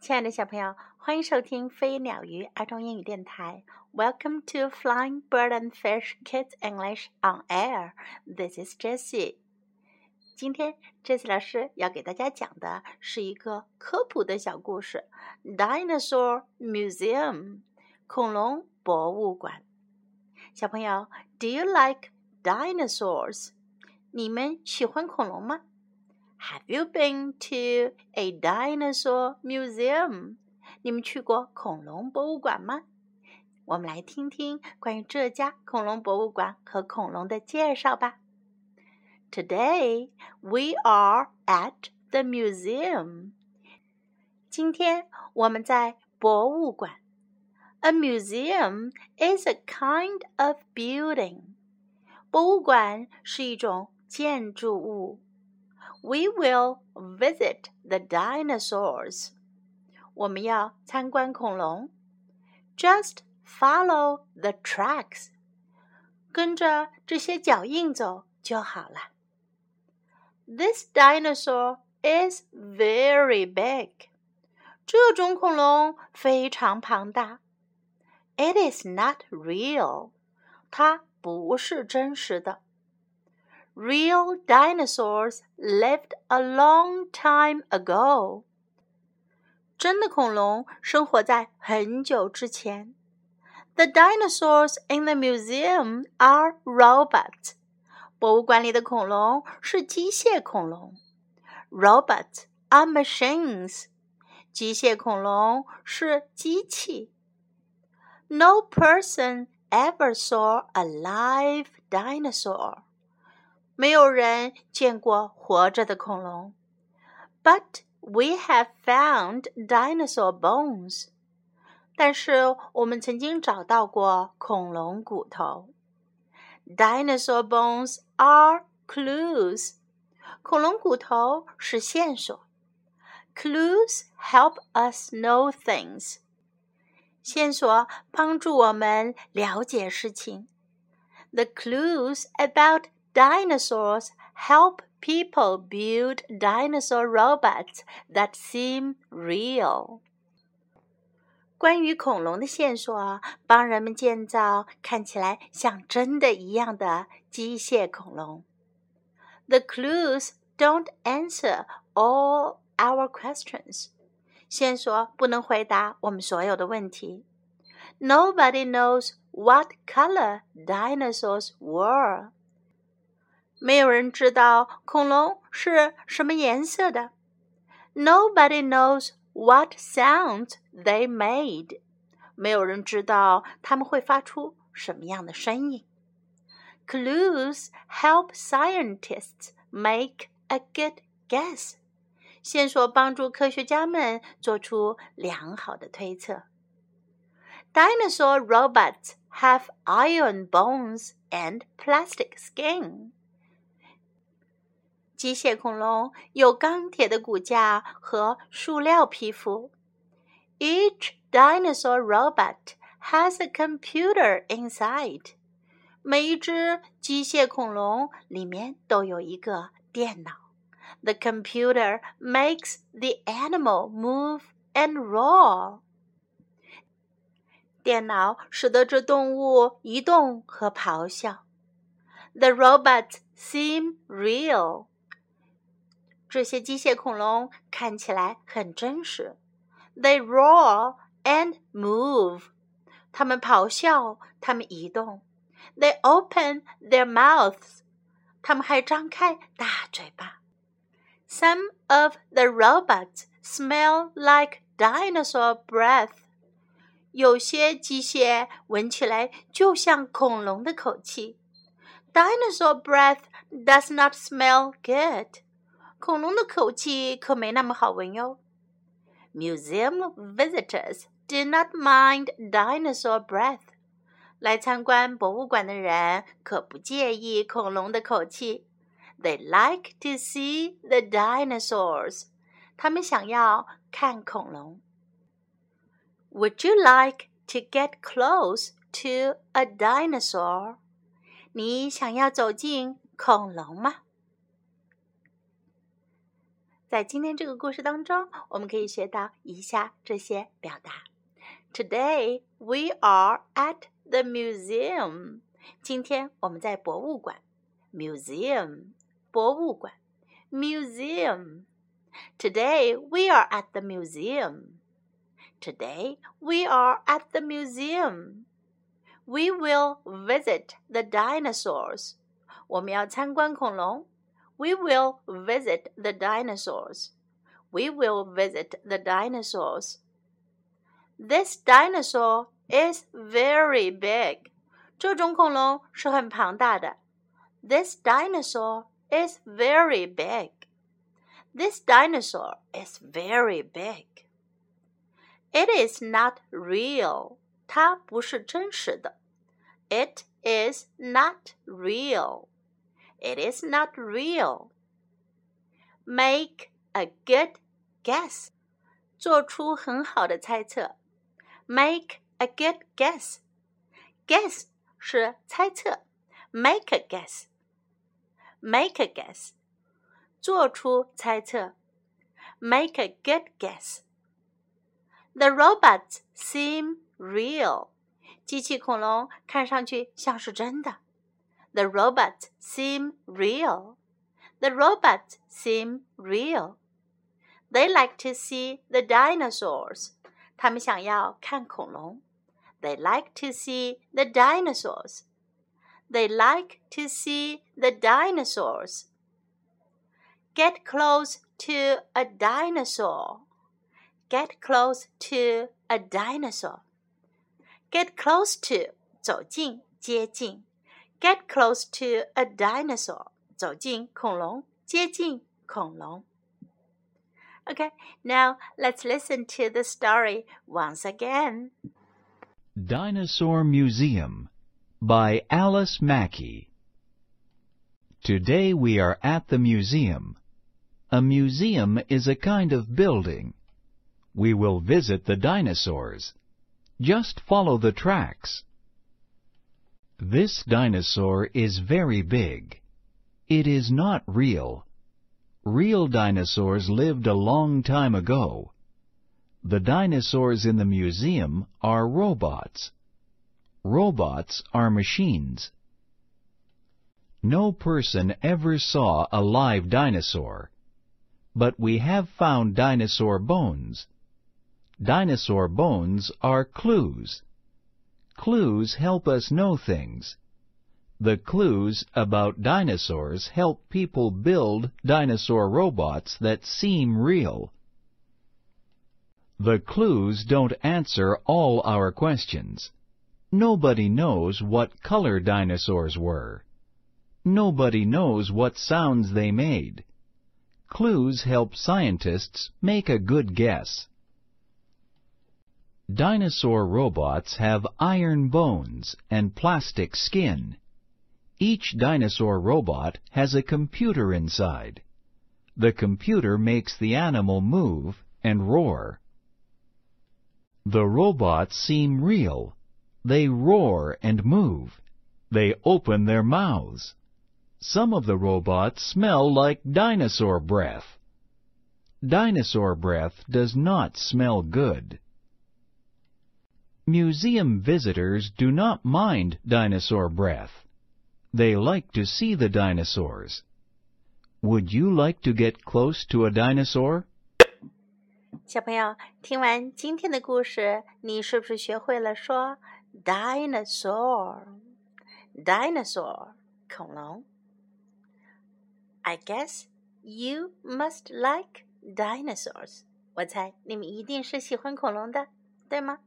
亲爱的小朋友，欢迎收听飞鸟鱼儿童英语电台。Welcome to Flying Bird and Fish Kids English on Air. This is Jessie. 今天，Jessie 老师要给大家讲的是一个科普的小故事：Dinosaur Museum（ 恐龙博物馆）。小朋友，Do you like dinosaurs？你们喜欢恐龙吗 ？Have you been to a dinosaur museum？你们去过恐龙博物馆吗？我们来听听关于这家恐龙博物馆和恐龙的介绍吧。Today we are at the museum。今天我们在博物馆。A museum is a kind of building。博物馆是一种建筑物。 we will visit the dinosaurs. 我们要参观恐龙。Just follow the tracks. 跟着这些脚印走就好了。This dinosaur is very big. 这种恐龙非常庞大。It is not real. 它不是真实的。 Real dinosaurs lived a long time ago. 真的恐龙生活在很久之前。The dinosaurs in the museum are robots. 博物馆里的恐龙是机械恐龙。Robots are machines. 机械恐龙是机器。No person ever saw a live dinosaur. 没有人见过活着的恐龙，But we have found dinosaur bones。但是我们曾经找到过恐龙骨头。Dinosaur bones are clues。恐龙骨头是线索。Clues help us know things。线索帮助我们了解事情。The clues about Dinosaurs help people build dinosaur robots that seem real. 关于恐龙的线索帮人们建造看起来像真的一样的机械恐龙。The clues don't answer all our questions. 线索不能回答我们所有的问题。Nobody knows what color dinosaurs were. 没有人知道恐龙是什么颜色的。Nobody knows what sounds they made。没有人知道他们会发出什么样的声音。Clues help scientists make a good guess。线索帮助科学家们做出良好的推测。Dinosaur robots have iron bones and plastic skin. 机械恐龙有钢铁的骨架和塑料皮肤。Each dinosaur robot has a computer inside。每一只机械恐龙里面都有一个电脑。The computer makes the animal move and roar。电脑使得这动物移动和咆哮。The robots seem real。这些机械恐龙看起来很真实。They roar and move。它们咆哮，它们移动。They open their mouths。它们还张开大嘴巴。Some of the robots smell like dinosaur breath。有些机械闻起来就像恐龙的口气。Dinosaur breath does not smell good. 恐龙的口气可没那么好闻哟。Museum visitors do not mind dinosaur breath。来参观博物馆的人可不介意恐龙的口气。They like to see the dinosaurs。他们想要看恐龙。Would you like to get close to a dinosaur？你想要走进恐龙吗？ 在今天这个故事当中，我们可以学到以下这些表达：Today we are at the museum。今天我们在博物馆，museum，博物馆，museum。Today we are at the museum. Today we are at the museum. We will visit the dinosaurs. 我们要参观恐龙。 We will visit the dinosaurs. We will visit the dinosaurs. This dinosaur is very big. 这种恐龙是很庞大的。This dinosaur is very big. This dinosaur is very big. It is not real. 它不是真实的。It is not real. It is not real. Make a good guess. 做出很好的猜测。Make a good guess. Guess 是猜测。Make a guess. Make a guess. 做出猜测。Make a good guess. The robots seem real. 机器恐龙看上去像是真的。 The robots seem real. The robots seem real. They like to see the dinosaurs. 他们想要看恐龙。They like to see the dinosaurs. They like to see the dinosaurs. Get close to a dinosaur. Get close to a dinosaur. Get close to 走近，接近。 Get close to a dinosaur. 走近恐龙，接近恐龙。Okay, now let's listen to the story once again. Dinosaur Museum by Alice Mackey. Today we are at the museum. A museum is a kind of building. We will visit the dinosaurs. Just follow the tracks. This dinosaur is very big. It is not real. Real dinosaurs lived a long time ago. The dinosaurs in the museum are robots. Robots are machines. No person ever saw a live dinosaur but we have found dinosaur bones. Dinosaur bones are clues. Clues help us know things. The clues about dinosaurs help people build dinosaur robots that seem real. The clues don't answer all our questions. Nobody knows what color dinosaurs were. Nobody knows what sounds they made. Clues help scientists make a good guess. Dinosaur robots have iron bones and plastic skin. Each dinosaur robot has a computer inside. The computer makes the animal move and roar. The robots seem real. They roar and move. They open their mouths. Some of the robots smell like dinosaur breath. Dinosaur breath does not smell good. Museum visitors do not mind dinosaur breath. They like to see the dinosaurs. Would you like to get close to a dinosaur? 小朋友，听完今天的故事，你是不是学会了说 dinosaur？dinosaur 恐龙。I guess you must like dinosaurs. 我猜你们一定是喜欢恐龙的，对吗？